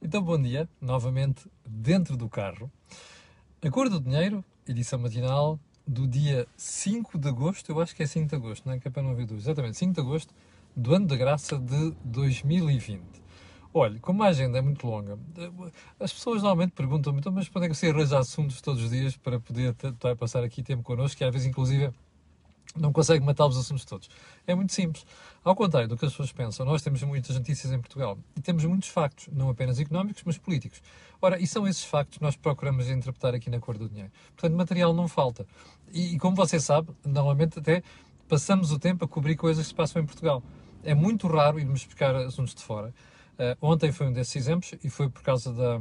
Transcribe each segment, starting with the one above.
Então, bom dia, novamente dentro do carro. A Cor do Dinheiro, edição matinal do dia 5 de agosto, eu acho que é 5 de agosto, não é? Que é para não haver dúvidas. Exatamente, 5 de agosto do ano da graça de 2020. Olha, como a agenda é muito longa, as pessoas normalmente perguntam-me, então, mas quando é que você arranja assuntos todos os dias para poder passar aqui tempo connosco, que às vezes, inclusive, não consegue matar os assuntos todos. É muito simples. Ao contrário do que as pessoas pensam, nós temos muitas notícias em Portugal e temos muitos factos, não apenas económicos, mas políticos. Ora, e são esses factos que nós procuramos interpretar aqui na Cor do Dinheiro. Portanto, material não falta. E, e como você sabe, normalmente até passamos o tempo a cobrir coisas que se passam em Portugal. É muito raro irmos buscar assuntos de fora. Uh, ontem foi um desses exemplos e foi por causa da,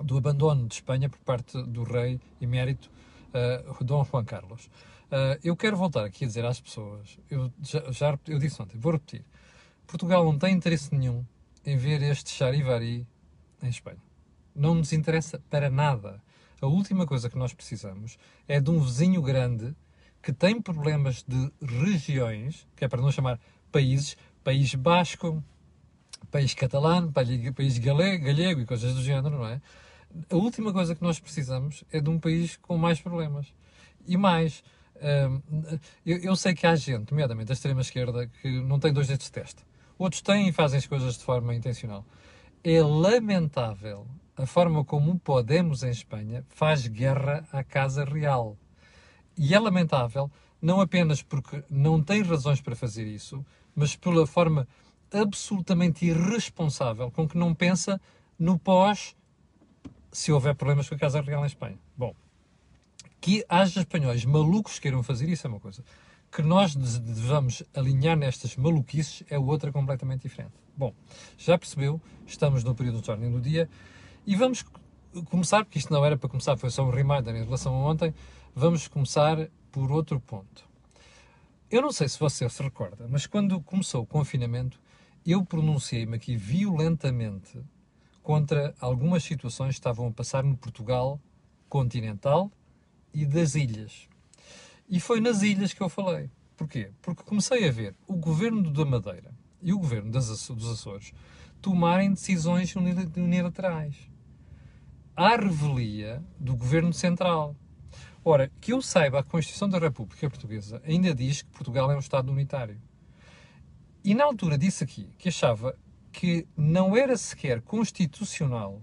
do abandono de Espanha por parte do rei emérito uh, Dom Juan Carlos. Uh, eu quero voltar aqui a dizer às pessoas, eu já, já eu disse ontem, vou repetir, Portugal não tem interesse nenhum em ver este charivari em Espanha. Não nos interessa para nada. A última coisa que nós precisamos é de um vizinho grande que tem problemas de regiões, que é para não chamar países, país basco, país catalão, país galego, galego e coisas do género, não é? A última coisa que nós precisamos é de um país com mais problemas. E mais, eu, eu, sei que há gente, nomeadamente da extrema-esquerda, que não tem dois dedos de teste. Outros têm e fazem as coisas de forma intencional. É lamentável a forma como o Podemos em Espanha faz guerra à Casa Real. E é lamentável não apenas porque não tem razões para fazer isso, mas pela forma absolutamente irresponsável com que não pensa no pós se houver problemas com a Casa Real em Espanha. Bom, que haja espanhóis malucos que queiram fazer isso é uma coisa. Que nós devamos alinhar nestas maluquices é outra completamente diferente. Bom, já percebeu, estamos no período de ordem do dia e vamos começar, porque isto não era para começar, foi só um reminder em relação a ontem, vamos começar por outro ponto. Eu não sei se você se recorda, mas quando começou o confinamento, eu pronunciei-me aqui violentamente contra algumas situações que estavam a passar no Portugal continental e das ilhas. E foi nas ilhas que eu falei. Porquê? Porque comecei a ver o governo da Madeira e o governo das, dos Açores tomarem decisões unilaterais. À revelia do governo central. Ora, que eu saiba, a Constituição da República Portuguesa ainda diz que Portugal é um Estado unitário. E na altura disse aqui que achava que não era sequer constitucional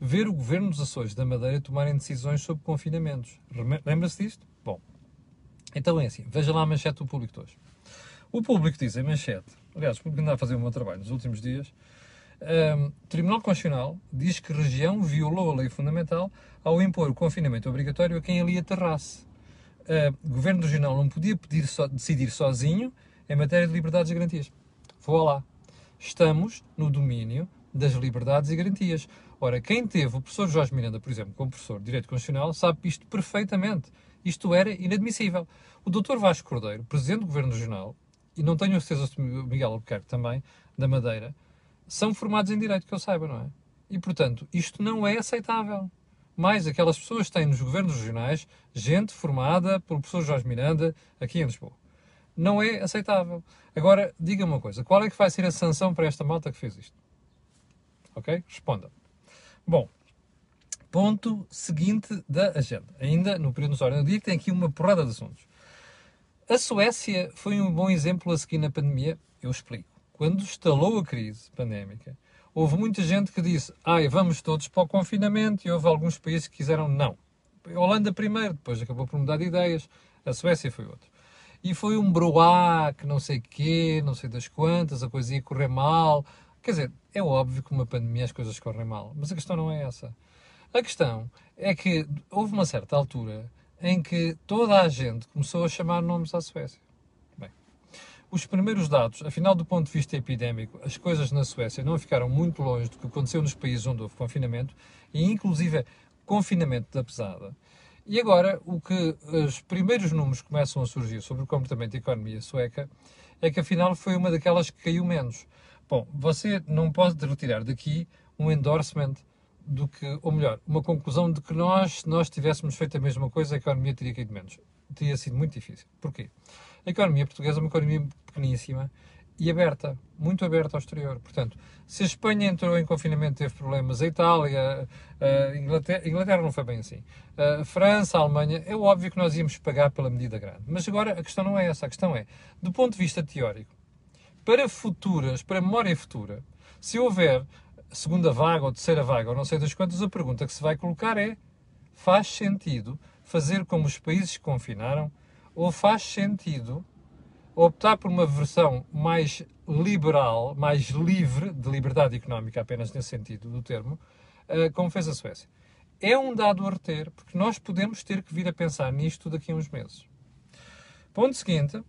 ver o governo dos Açores da Madeira tomarem decisões sobre confinamentos. Lembra-se disto? Bom, então é assim, veja lá a manchete do público de hoje. O público diz em manchete, aliás, o público anda a fazer o meu trabalho nos últimos dias, um, o Tribunal Constitucional diz que região violou a lei fundamental ao impor o confinamento obrigatório a quem ali aterrasse. Uh, Governo Regional não podia pedir so, decidir sozinho em matéria de liberdades e garantias. Vou lá. Estamos no domínio das liberdades e garantias. Ora, quem teve o professor Jorge Miranda, por exemplo, como professor de Direito Constitucional, sabe isto perfeitamente. Isto era inadmissível. O Dr. Vasco Cordeiro, Presidente do Governo Regional, e não tenho certeza se Miguel Albuquerque também, da Madeira, são formados em Direito, que eu saiba, não é? E, portanto, isto não é aceitável. Mais aquelas pessoas têm nos governos regionais gente formada pelo professor Jorge Miranda aqui em Lisboa. Não é aceitável. Agora, diga uma coisa: qual é que vai ser a sanção para esta malta que fez isto? Ok? Responda. Bom, ponto seguinte da agenda. Ainda no período de ordem do dia, que tem aqui uma porrada de assuntos. A Suécia foi um bom exemplo a seguir na pandemia. Eu explico. Quando estalou a crise pandémica, houve muita gente que disse: ai, vamos todos para o confinamento, e houve alguns países que quiseram não. A Holanda primeiro, depois acabou por mudar de ideias. A Suécia foi outro. E foi um broá, que não sei quê, não sei das quantas, a coisa ia correr mal. Quer dizer, é óbvio que uma pandemia as coisas correm mal, mas a questão não é essa. A questão é que houve uma certa altura em que toda a gente começou a chamar nomes à Suécia. Bem, os primeiros dados, afinal, do ponto de vista epidémico, as coisas na Suécia não ficaram muito longe do que aconteceu nos países onde houve confinamento, e inclusive confinamento da pesada. E agora, o que os primeiros números começam a surgir sobre o comportamento da economia sueca é que afinal foi uma daquelas que caiu menos. Bom, você não pode retirar daqui um endorsement do que, ou melhor, uma conclusão de que nós, se nós tivéssemos feito a mesma coisa, a economia teria caído menos. Teria sido muito difícil. Porquê? A economia portuguesa é uma economia pequeníssima e aberta, muito aberta ao exterior. Portanto, se a Espanha entrou em confinamento teve problemas, a Itália, a Inglaterra, a Inglaterra não foi bem assim, a França, a Alemanha, é óbvio que nós íamos pagar pela medida grande. Mas agora a questão não é essa, a questão é, do ponto de vista teórico, para futuras, para memória futura, se houver segunda vaga ou terceira vaga, ou não sei das quantas, a pergunta que se vai colocar é: faz sentido fazer como os países que confinaram, ou faz sentido optar por uma versão mais liberal, mais livre, de liberdade económica apenas nesse sentido do termo, uh, como fez a Suécia. É um dado a reter, porque nós podemos ter que vir a pensar nisto daqui a uns meses. Ponto seguinte,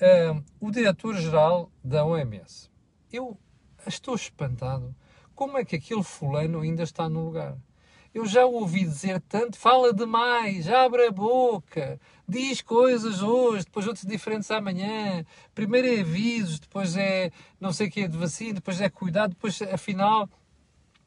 uh, o diretor-geral da OMS. Eu estou espantado. Como é que aquele fulano ainda está no lugar? Eu já ouvi dizer tanto, fala demais, abre a boca, diz coisas hoje, depois outras diferentes amanhã. Primeiro é avisos, depois é não sei o que é de vacina, depois é cuidado, depois afinal.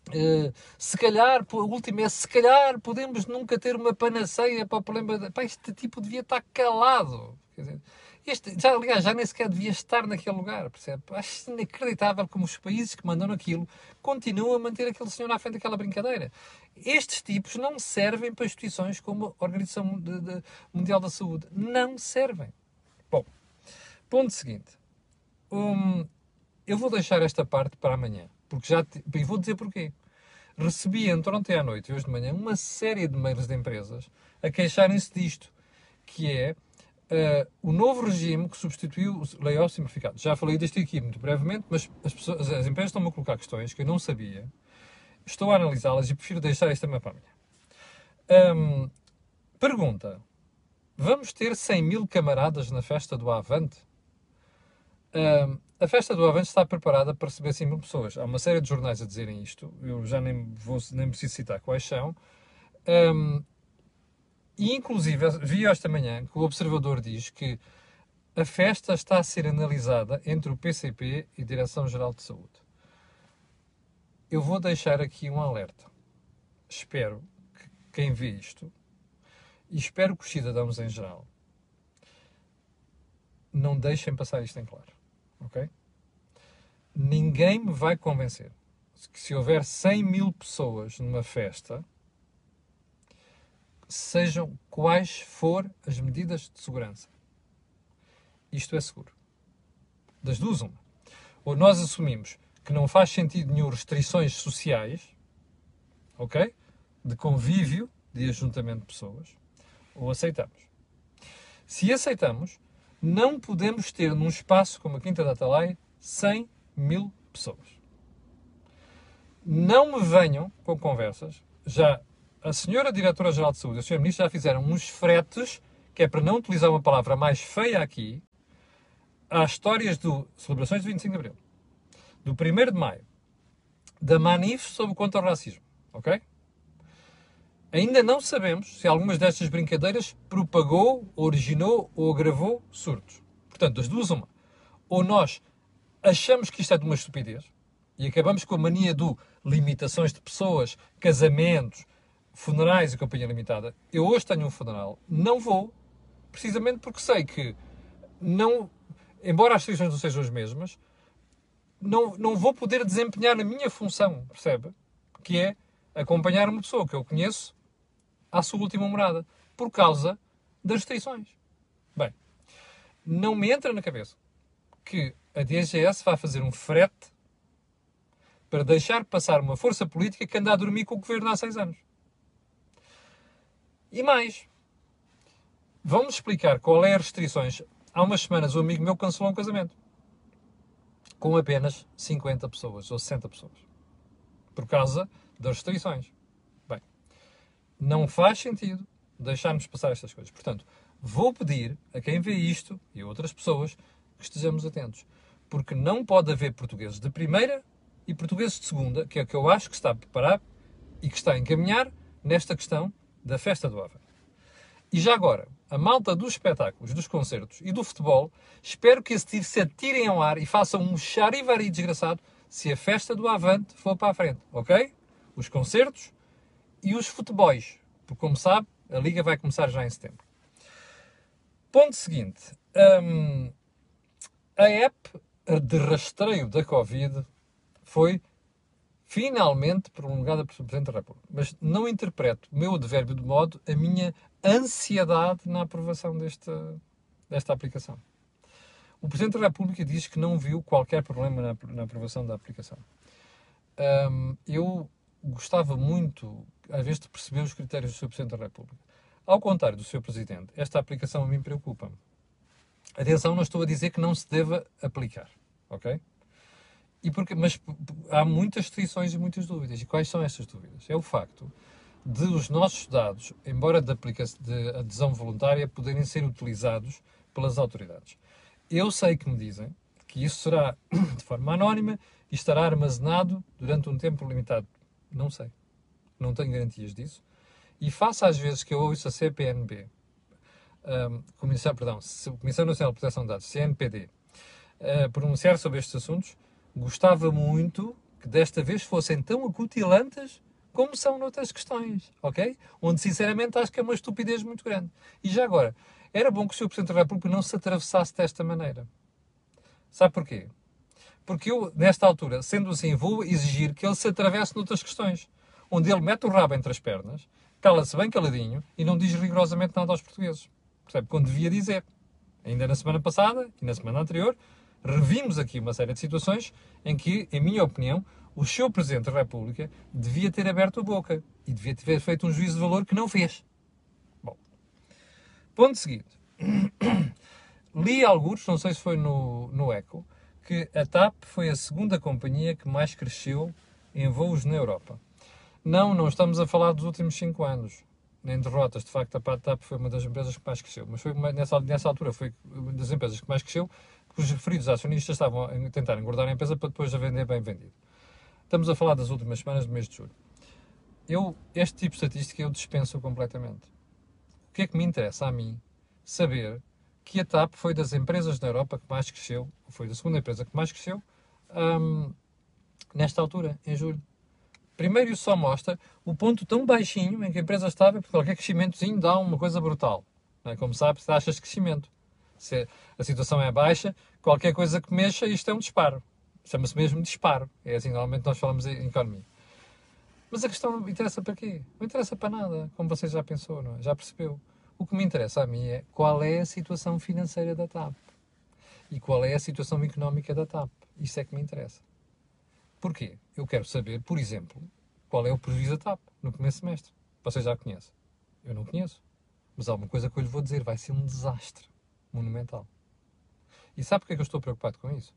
Uh, se calhar, o último é se calhar podemos nunca ter uma panaceia para o problema. De... Pá, este tipo devia estar calado. Dizer, este, já, aliás, já nem sequer devia estar naquele lugar, percebe? Acho inacreditável como os países que mandam aquilo continuam a manter aquele senhor à frente daquela brincadeira. Estes tipos não servem para instituições como a Organização de, de, Mundial da Saúde. Não servem. Bom, ponto seguinte. Um, eu vou deixar esta parte para amanhã, porque já te, e vou dizer porquê. Recebi entre ontem à noite e hoje de manhã uma série de mails de empresas a queixarem-se disto, que é uh, o novo regime que substituiu o layoff simplificado. Já falei disto aqui muito brevemente, mas as, pessoas, as empresas estão-me a colocar questões que eu não sabia. Estou a analisá-las e prefiro deixar esta para amanhã. Um, pergunta. Vamos ter 100 mil camaradas na festa do Avante? A festa do Avante está preparada para receber 100 mil pessoas. Há uma série de jornais a dizerem isto. Eu já nem, vou, nem preciso citar quais são. Um, e, inclusive, vi esta manhã que o observador diz que a festa está a ser analisada entre o PCP e a Direção-Geral de Saúde. Eu vou deixar aqui um alerta. Espero que quem vê isto, e espero que os cidadãos em geral, não deixem passar isto em claro. Ok? Ninguém me vai convencer que se houver 100 mil pessoas numa festa, sejam quais for as medidas de segurança. Isto é seguro. Das duas, uma. Ou nós assumimos que não faz sentido nenhum restrições sociais, ok? De convívio, de ajuntamento de pessoas, ou aceitamos. Se aceitamos, não podemos ter num espaço como a Quinta da Atalaia 100 mil pessoas. Não me venham com conversas, já a senhora Diretora-Geral de Saúde e a senhora Ministra já fizeram uns fretes, que é para não utilizar uma palavra mais feia aqui, às histórias do celebrações do 25 de Abril, do 1 de Maio, da Manif sobre contra o racismo, ok? Ainda não sabemos se algumas destas brincadeiras propagou, originou ou agravou surtos. Portanto, das duas, uma. Ou nós achamos que isto é de uma estupidez e acabamos com a mania do limitações de pessoas, casamentos, funerais e companhia limitada. Eu hoje tenho um funeral, não vou, precisamente porque sei que não, embora as restrições não sejam as mesmas, não, não vou poder desempenhar a minha função, percebe? Que é acompanhar uma pessoa que eu conheço à sua última morada, por causa das restrições. Bem, não me entra na cabeça que a DGS vai fazer um frete para deixar passar uma força política que anda a dormir com o governo há seis anos. E mais, vamos explicar qual é as restrições. Há umas semanas um amigo meu cancelou um casamento com apenas 50 pessoas ou 60 pessoas por causa das restrições. Não faz sentido deixarmos passar estas coisas. Portanto, vou pedir a quem vê isto e outras pessoas que estejamos atentos, porque não pode haver portugueses de primeira e portugueses de segunda, que é o que eu acho que está a preparar e que está a encaminhar nesta questão da Festa do Avante. E já agora, a malta dos espetáculos, dos concertos e do futebol, espero que esse tiro se atirem ao ar e façam um charivari desgraçado se a Festa do Avante for para a frente, ok? Os concertos e os futebols, porque como sabe, a Liga vai começar já em setembro. Ponto seguinte. Um, a app de rastreio da Covid foi finalmente prolongada pelo Presidente da República. Mas não interpreto o meu advérbio de modo a minha ansiedade na aprovação desta, desta aplicação. O Presidente da República diz que não viu qualquer problema na, na aprovação da aplicação. Um, eu gostava muito, às vezes, de perceber os critérios do Sr. Presidente da República. Ao contrário do Sr. Presidente, esta aplicação a mim preocupa-me. Atenção, não estou a dizer que não se deva aplicar, ok? E porque, mas há muitas restrições e muitas dúvidas. E quais são essas dúvidas? É o facto de os nossos dados, embora de, de adesão voluntária, poderem ser utilizados pelas autoridades. Eu sei que me dizem que isso será de forma anónima e estará armazenado durante um tempo limitado. Não sei. Não tenho garantias disso. E face às vezes que eu ouço a CPNB, um, Comissão, perdão, Comissão Nacional de Proteção de Dados, CNPD, uh, eh, pronunciar sobre estes assuntos, gostava muito que desta vez fossem tão acutilantes como são noutras questões, ok? Onde, sinceramente, acho que é uma estupidez muito grande. E já agora, era bom que o Sr. Presidente da República não se atravessasse desta maneira. Sabe porquê? Porque eu, nesta altura, sendo assim, vou exigir que ele se atravesse noutras questões, onde ele mete o rabo entre as pernas, cala-se bem caladinho e não diz rigorosamente nada aos portugueses. Percebe? Quando devia dizer. Ainda na semana passada e na semana anterior, revimos aqui uma série de situações em que, em minha opinião, o seu Presidente da República devia ter aberto a boca e devia ter feito um juízo de valor que não fez. Bom, ponto seguinte. Li alguns, não sei se foi no, no Eco, que a TAP foi a segunda companhia que mais cresceu em voos na Europa. Não, não estamos a falar dos últimos 5 anos, nem derrotas. De facto, a TAP foi uma das empresas que mais cresceu. Mas foi nessa, nessa altura foi uma das empresas que mais cresceu, os referidos acionistas estavam a tentar engordar a empresa para depois a vender bem vendido. Estamos a falar das últimas semanas do mês de julho. Eu, este tipo de estatística eu dispenso completamente. O que é que me interessa a mim saber que a TAP foi das empresas da Europa que mais cresceu, foi a segunda empresa que mais cresceu, um, nesta altura, em julho. Primeiro, isso só mostra o ponto tão baixinho em que a empresa estava, porque qualquer crescimentozinho dá uma coisa brutal. É? Como sabe, taxas de crescimento. Se a situação é baixa, qualquer coisa que mexa, isto é um disparo. Chama-se mesmo disparo. É assim, normalmente nós falamos em economia. Mas a questão interessa para quê? Não interessa para nada, como você já pensou, é? já percebeu. O que me interessa a mim é qual é a situação financeira da TAP e qual é a situação económica da TAP. Isso é que me interessa. Porquê? Eu quero saber, por exemplo, qual é o prejuízo da TAP no primeiro semestre. Você já conhece? Eu não conheço. Mas há uma coisa que eu lhe vou dizer: vai ser um desastre monumental. E sabe porquê que eu estou preocupado com isso?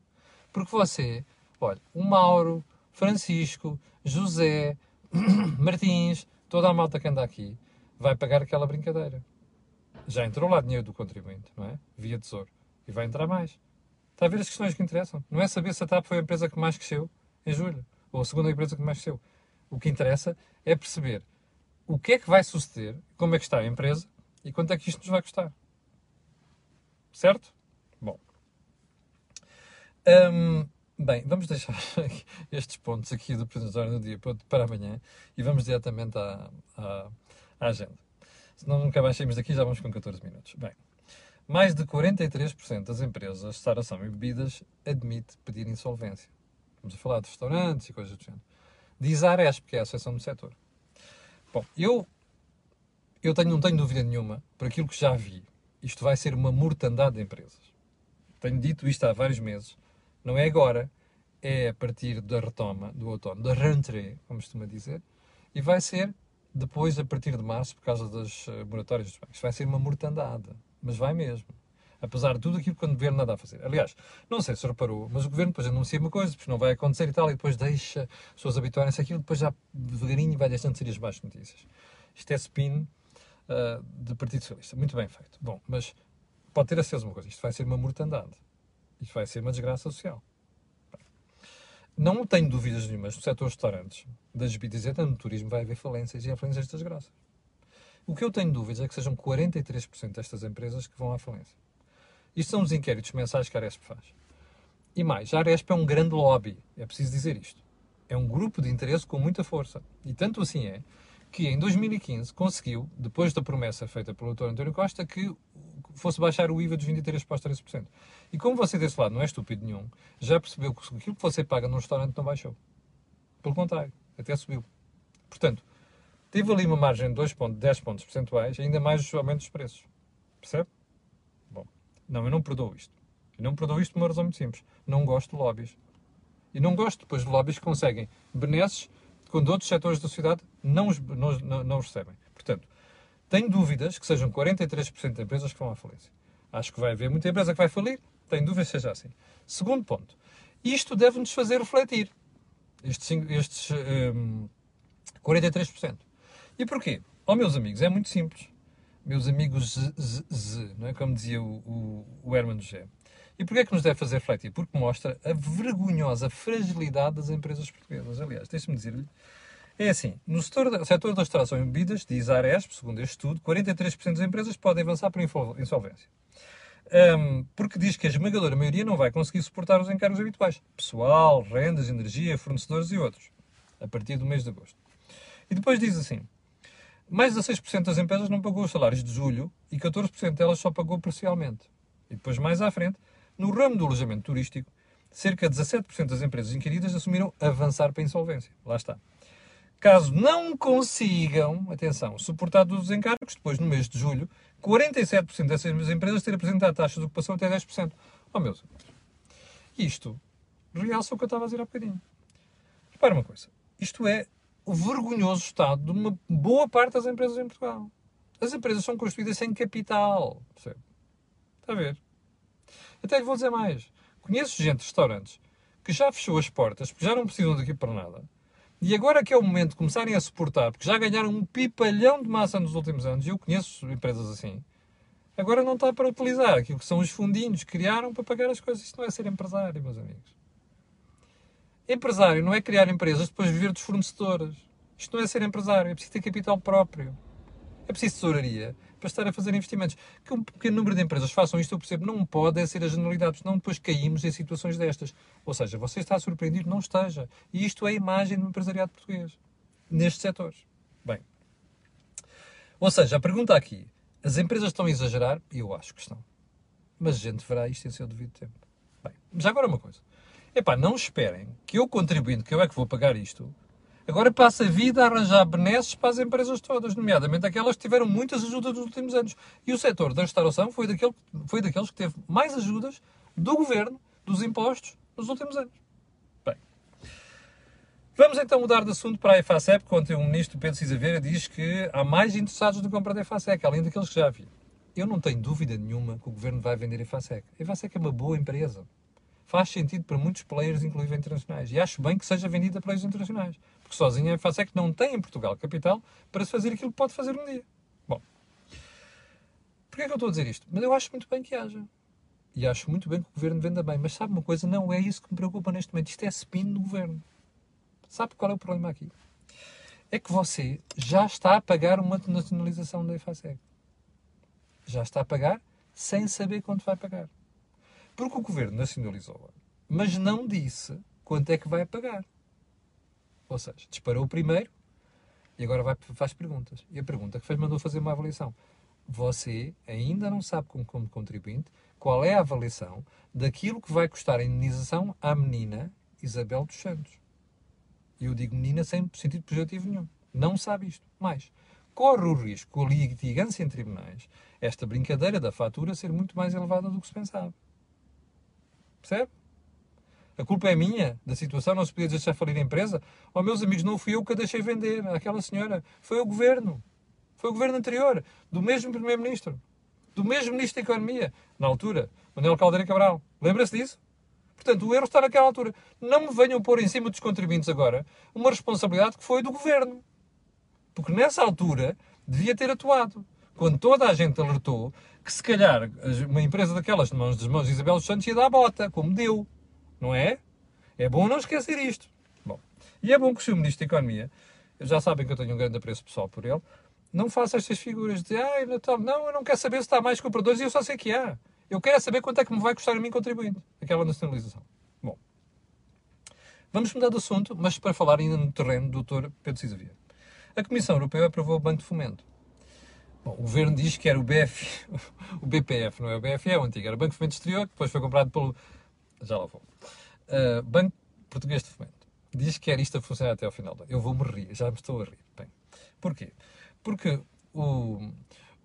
Porque você, olha, o Mauro, Francisco, José, Martins, toda a malta que anda aqui, vai pagar aquela brincadeira. Já entrou lá dinheiro do contribuinte, não é? Via tesouro. E vai entrar mais. Está a ver as questões que interessam. Não é saber se a TAP foi a empresa que mais cresceu em julho, ou a segunda empresa que mais cresceu. O que interessa é perceber o que é que vai suceder, como é que está a empresa e quanto é que isto nos vai custar. Certo? Bom. Hum, bem, vamos deixar estes pontos aqui do apresentatório do dia para amanhã e vamos diretamente à, à, à agenda. Nunca mais saímos daqui, já vamos com 14 minutos. Bem, mais de 43% das empresas de restauração e bebidas admite pedir insolvência. Vamos a falar de restaurantes e coisas do género. Diz a Aresp, que é a Associação do Setor. Bom, eu, eu tenho, não tenho dúvida nenhuma, por aquilo que já vi, isto vai ser uma mortandade de empresas. Tenho dito isto há vários meses. Não é agora, é a partir da retoma do outono, da rentrée, como costuma dizer, e vai ser depois, a partir de março, por causa das uh, moratórias dos bancos, vai ser uma mortandade. Mas vai mesmo. Apesar de tudo aquilo que o governo nada a fazer. Aliás, não sei se reparou, mas o governo depois anuncia uma coisa, depois não vai acontecer e tal, e depois deixa as pessoas habituarem-se àquilo, depois já devagarinho vai deixando de ser as más notícias. Isto é spin uh, Partido Socialista. Muito bem feito. Bom, mas pode ter a certeza uma coisa: isto vai ser uma mortandade. Isto vai ser uma desgraça social. Não tenho dúvidas nenhumas no setor restaurantes, das bebidas e no turismo vai haver falências e falências destas graças. O que eu tenho dúvidas é que sejam 43% destas empresas que vão à falência. Isto são os inquéritos mensais que a Aresp faz. E mais, a Aresp é um grande lobby, é preciso dizer isto. É um grupo de interesse com muita força. E tanto assim é que em 2015 conseguiu, depois da promessa feita pelo Dr. António Costa, que fosse baixar o IVA dos 23% para os 13%. E como você desse lado não é estúpido nenhum, já percebeu que aquilo que você paga num restaurante não baixou. Pelo contrário, até subiu. Portanto, teve ali uma margem de 2 pontos, 10 pontos percentuais, ainda mais os aumentos dos preços. Percebe? Não, eu não perdoo isto. Eu não perdoo isto por uma razão muito simples. Não gosto de lobbies. E não gosto depois de lobbies que conseguem benesses quando outros setores da sociedade não os, não, não, não os recebem. Portanto, tenho dúvidas que sejam 43% de empresas que vão à falência. Acho que vai haver muita empresa que vai falir, tenho dúvidas que seja assim. Segundo ponto, isto deve-nos fazer refletir. Estes, estes um, 43%. E porquê? Oh, meus amigos, é muito simples. Meus amigos z, z, z não é? Como dizia o, o, o Herman José. E porquê é que nos deve fazer refletir? Porque mostra a vergonhosa fragilidade das empresas portuguesas. Aliás, deixe-me dizer-lhe, é assim, no setor, da, setor da restauração e bebidas, diz a Aresp, segundo este estudo, 43% das empresas podem avançar para insolvência. Um, porque diz que a esmagadora maioria não vai conseguir suportar os encargos habituais. Pessoal, rendas, energia, fornecedores e outros. A partir do mês de agosto. E depois diz assim, mais de 6% das empresas não pagou os salários de julho e 14% delas só pagou parcialmente. E depois, mais à frente, no ramo do alojamento turístico, cerca de 17% das empresas inquiridas assumiram avançar para a insolvência. Lá está. Caso não consigam, atenção, suportar todos os encargos, depois no mês de julho, 47% dessas empresas terem apresentado taxas de ocupação até 10%. Oh, meus amigos, isto realça o que eu estava a dizer há bocadinho. Repara uma coisa, isto é o vergonhoso estado de uma boa parte das empresas em Portugal. As empresas são construídas sem capital, percebe? Está a ver? Até lhe vou dizer mais. Conheço gente de restaurantes que já fechou as portas porque já não precisam daqui para nada. E agora que é o momento de começarem a suportar, porque já ganharam um pipalhão de massa nos últimos anos, e eu conheço empresas assim, agora não está para utilizar aquilo que são os fundinhos que criaram para pagar as coisas. Isto não é ser empresário, meus amigos. Empresário não é criar empresas depois viver dos fornecedores. Isto não é ser empresário, é preciso ter capital próprio. É preciso tesouraria para estar a fazer investimentos. Que um pequeno número de empresas façam isto, eu percebo, não pode ser a generalidade, senão depois caímos em situações destas. Ou seja, você está surpreendido, não esteja. E isto é a imagem do empresariado português, nestes setores. Bem, ou seja, a pergunta aqui, as empresas estão a exagerar? Eu acho que estão. Mas a gente verá isto em seu devido tempo. Bem, já agora uma coisa. Epá, não esperem que eu contribuindo, que eu é que vou pagar isto, Agora passa a vida a arranjar benesses para as empresas todas, nomeadamente aquelas que tiveram muitas ajudas nos últimos anos. E o setor da restauração foi, daquele, foi daqueles que teve mais ajudas do governo, dos impostos, nos últimos anos. Bem, vamos então mudar de assunto para a EFASEP, quando o ministro Pedro Cisaveira diz que há mais interessados na compra da EFASEC, além daqueles que já havia. Eu não tenho dúvida nenhuma que o governo vai vender a EFASEC. A EFASEC é uma boa empresa. Faz sentido para muitos players, inclusive internacionais. E acho bem que seja vendida a players internacionais porque sozinha a face é que não tem em Portugal capital para se fazer aquilo que pode fazer um dia. Bom, porquê é que eu estou a dizer isto? Mas eu acho muito bem que haja. E acho muito bem que o governo venda bem. Mas sabe uma coisa? Não é isso que me preocupa neste momento. Isto é spin do governo. Sabe qual é o problema aqui? É que você já está a pagar uma nacionalização da EFASEG. Já está a pagar sem saber quanto vai pagar. Porque o governo nacionalizou-a, mas não disse quanto é que vai pagar. Ou seja, disparou primeiro e agora vai, faz perguntas. E a pergunta que fez mandou fazer uma avaliação. Você ainda não sabe, como, como contribuinte, qual é a avaliação daquilo que vai custar a indenização à menina Isabel dos Santos. E eu digo menina sem sentido positivo nenhum. Não sabe isto. Mais, corre o risco, a litigância em tribunais, esta brincadeira da fatura ser muito mais elevada do que se pensava. Percebe? A culpa é minha da situação, não se podia deixar falir a empresa. Oh, meus amigos, não fui eu que a deixei vender àquela senhora. Foi o governo. Foi o governo anterior, do mesmo primeiro-ministro, do mesmo ministro da Economia, na altura, Manuel Caldeira Cabral. Lembra-se disso? Portanto, o erro está naquela altura. Não me venham pôr em cima dos contribuintes agora uma responsabilidade que foi do governo. Porque nessa altura devia ter atuado. Quando toda a gente alertou que se calhar uma empresa daquelas, de mãos das mãos de Isabel Santos, ia dar a bota, como deu não é? É bom não esquecer isto. Bom, e é bom que o Sr. Ministro da Economia, já sabem que eu tenho um grande apreço pessoal por ele, não faça estas figuras de, ah, Natal, não, eu não quero saber se está mais compradores e eu só sei que há. Eu quero saber quanto é que me vai custar a mim contribuindo aquela nacionalização. Bom, vamos mudar de assunto, mas para falar ainda no terreno do Dr. Pedro Cisa A Comissão Europeia aprovou o Banco de Fomento. Bom, o governo diz que era o, BF, o BPF, não é o BFE, é o antigo, era o Banco de Fomento Exterior, que depois foi comprado pelo. Já lá vou. Uh, Banco Português de Fomento. Diz que era isto a funcionar até ao final. Eu vou-me rir, já me estou a rir. Bem, porquê? Porque o,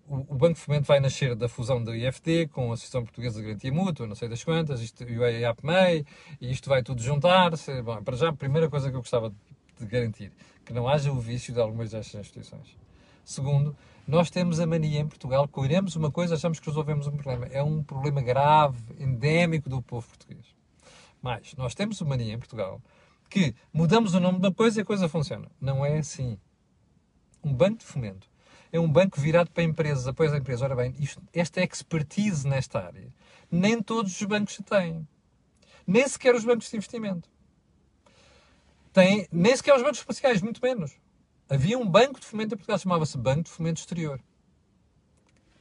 o, Banco de Fomento vai nascer da fusão da IFD com a Associação Portuguesa de Garantia Mútua, não sei das quantas, isto, e o EAPMEI, e isto vai tudo juntar-se. Bom, para já, a primeira coisa que eu gostava de garantir, que não haja o vício de algumas destas instituições. Segundo, nós temos a mania em Portugal que oiremos uma coisa achamos que resolvemos um problema. É um problema grave, endémico do povo português. Mas nós temos a mania em Portugal que mudamos o nome de uma coisa e a coisa funciona. Não é assim. Um banco de fomento é um banco virado para empresas, apoio às empresas. Ora bem, isto, esta expertise nesta área, nem todos os bancos têm. Nem sequer os bancos de investimento. Tem, nem sequer os bancos espaciais, muito menos. Havia um banco de fomento em Portugal, chamava-se Banco de Fomento Exterior.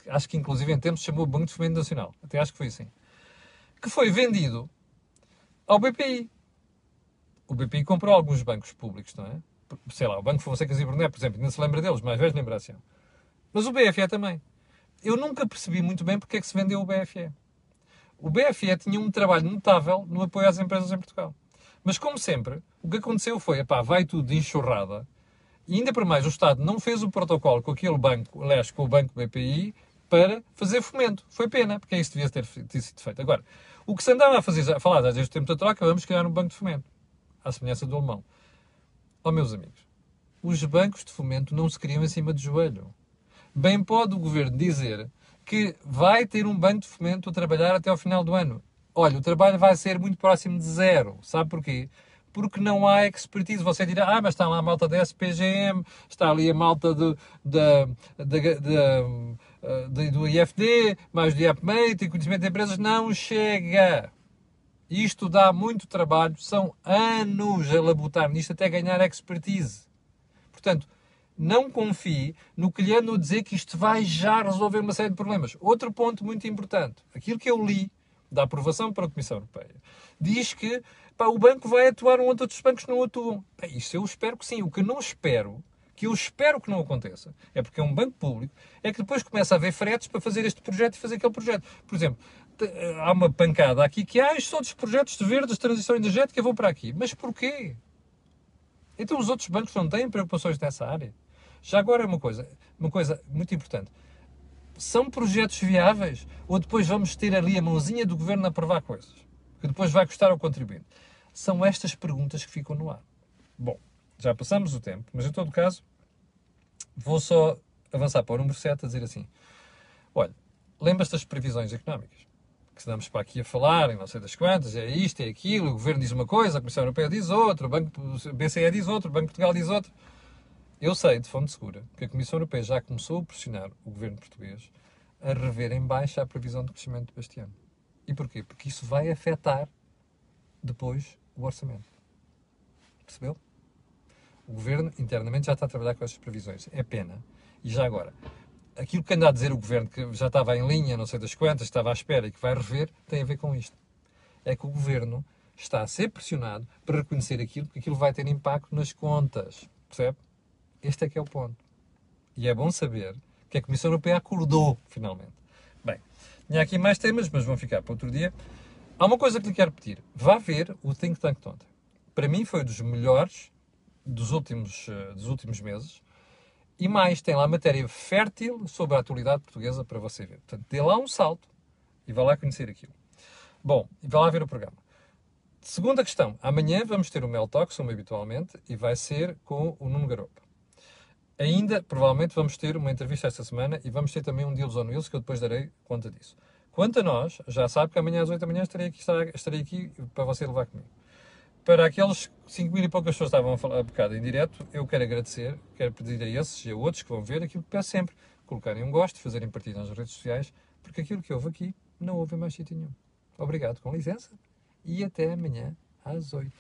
Acho que inclusive em tempos se chamou Banco de Fomento Nacional. Até acho que foi assim. Que foi vendido ao BPI. O BPI comprou alguns bancos públicos, não é? Sei lá, o Banco Fonseca e Brunet, por exemplo, não se lembra deles, mais velhos lembrar-se. Mas o BFE também. Eu nunca percebi muito bem porque é que se vendeu o BFE. O BFE tinha um trabalho notável no apoio às empresas em Portugal. Mas, como sempre, o que aconteceu foi, pá, vai tudo de enxurrada. E ainda por mais, o Estado não fez o protocolo com aquele banco, aliás, com o banco BPI, para fazer fomento. Foi pena, porque é isso devia ter, ter sido feito. Agora, o que se andava a fazer, a falar desde o tempo da troca, vamos criar um banco de fomento. À semelhança do alemão. Ó, oh, meus amigos, os bancos de fomento não se criam em cima de joelho. Bem pode o governo dizer que vai ter um banco de fomento a trabalhar até ao final do ano. Olha, o trabalho vai ser muito próximo de zero. Sabe porquê? Porque não há expertise. Você dirá, ah, mas está lá a malta da SPGM, está ali a malta da, da, do IFD, mais do IAPMEI, tem conhecimento de empresas. Não chega. Isto dá muito trabalho, são anos a labutar nisto até ganhar expertise. Portanto, não confie no a dizer que isto vai já resolver uma série de problemas. Outro ponto muito importante, aquilo que eu li da aprovação para a Comissão Europeia, diz que pá, o banco vai atuar onde outros bancos não atuam. Isso eu espero que sim. O que não espero, que eu espero que não aconteça, é porque é um banco público, é que depois começa a haver fretes para fazer este projeto e fazer aquele projeto. Por exemplo, há uma pancada aqui que há, ah, são dos projetos de verdes, de transição energética, vou para aqui. Mas porquê? Então os outros bancos não têm preocupações nessa área? Já agora é uma coisa, uma coisa muito importante. São projetos viáveis? Ou depois vamos ter ali a mãozinha do governo a aprovar coisas? Que depois vai custar ao contribuinte? São estas perguntas que ficam no ar. Bom, já passamos o tempo, mas em todo caso, vou só avançar para o número 7 a dizer assim: olha, lembras-te das previsões económicas? Que se damos para aqui a falar, e não sei das quantas, é isto, é aquilo, o governo diz uma coisa, a Comissão Europeia diz outra, o Banco BCE diz outra, o Banco de Portugal diz outra. Eu sei, de fonte segura, que a Comissão Europeia já começou a pressionar o governo português a rever em baixa a previsão de crescimento deste ano. E porquê? Porque isso vai afetar depois o orçamento. Percebeu? O governo internamente já está a trabalhar com estas previsões. É pena. E já agora, aquilo que anda a dizer o governo, que já estava em linha, não sei das quantas, estava à espera e que vai rever, tem a ver com isto. É que o governo está a ser pressionado para reconhecer aquilo, porque aquilo vai ter impacto nas contas. Percebe? Este é que é o ponto. E é bom saber que a Comissão Europeia acordou, finalmente. Bem, tinha aqui mais temas, mas vão ficar para outro dia. Há uma coisa que lhe quero pedir. Vá ver o Think Tank de ontem. Para mim foi dos melhores dos últimos, eh, dos últimos meses. E mais, tem lá matéria fértil sobre a atualidade portuguesa para você ver. Portanto, dê lá um salto e vá lá conhecer aquilo. Bom, e vá lá ver o programa. Segunda questão. Amanhã vamos ter o Mel Talk, como habitualmente, e vai ser com o Nuno Garopa. Ainda, provavelmente, vamos ter uma entrevista esta semana e vamos ter também um Deals on Wheels que eu depois darei conta disso. Quanto a nós, já sabe que amanhã às 8 da manhã estarei aqui, estarei aqui para você levar comigo. Para aqueles 5 mil e poucas pessoas que estavam a falar um bocado em direto, eu quero agradecer, quero pedir a esses e a outros que vão ver aquilo que peço sempre, colocarem um gosto, fazerem partilha nas redes sociais, porque aquilo que houve aqui não houve mais sítio nenhum. Obrigado, com licença, e até amanhã às 8.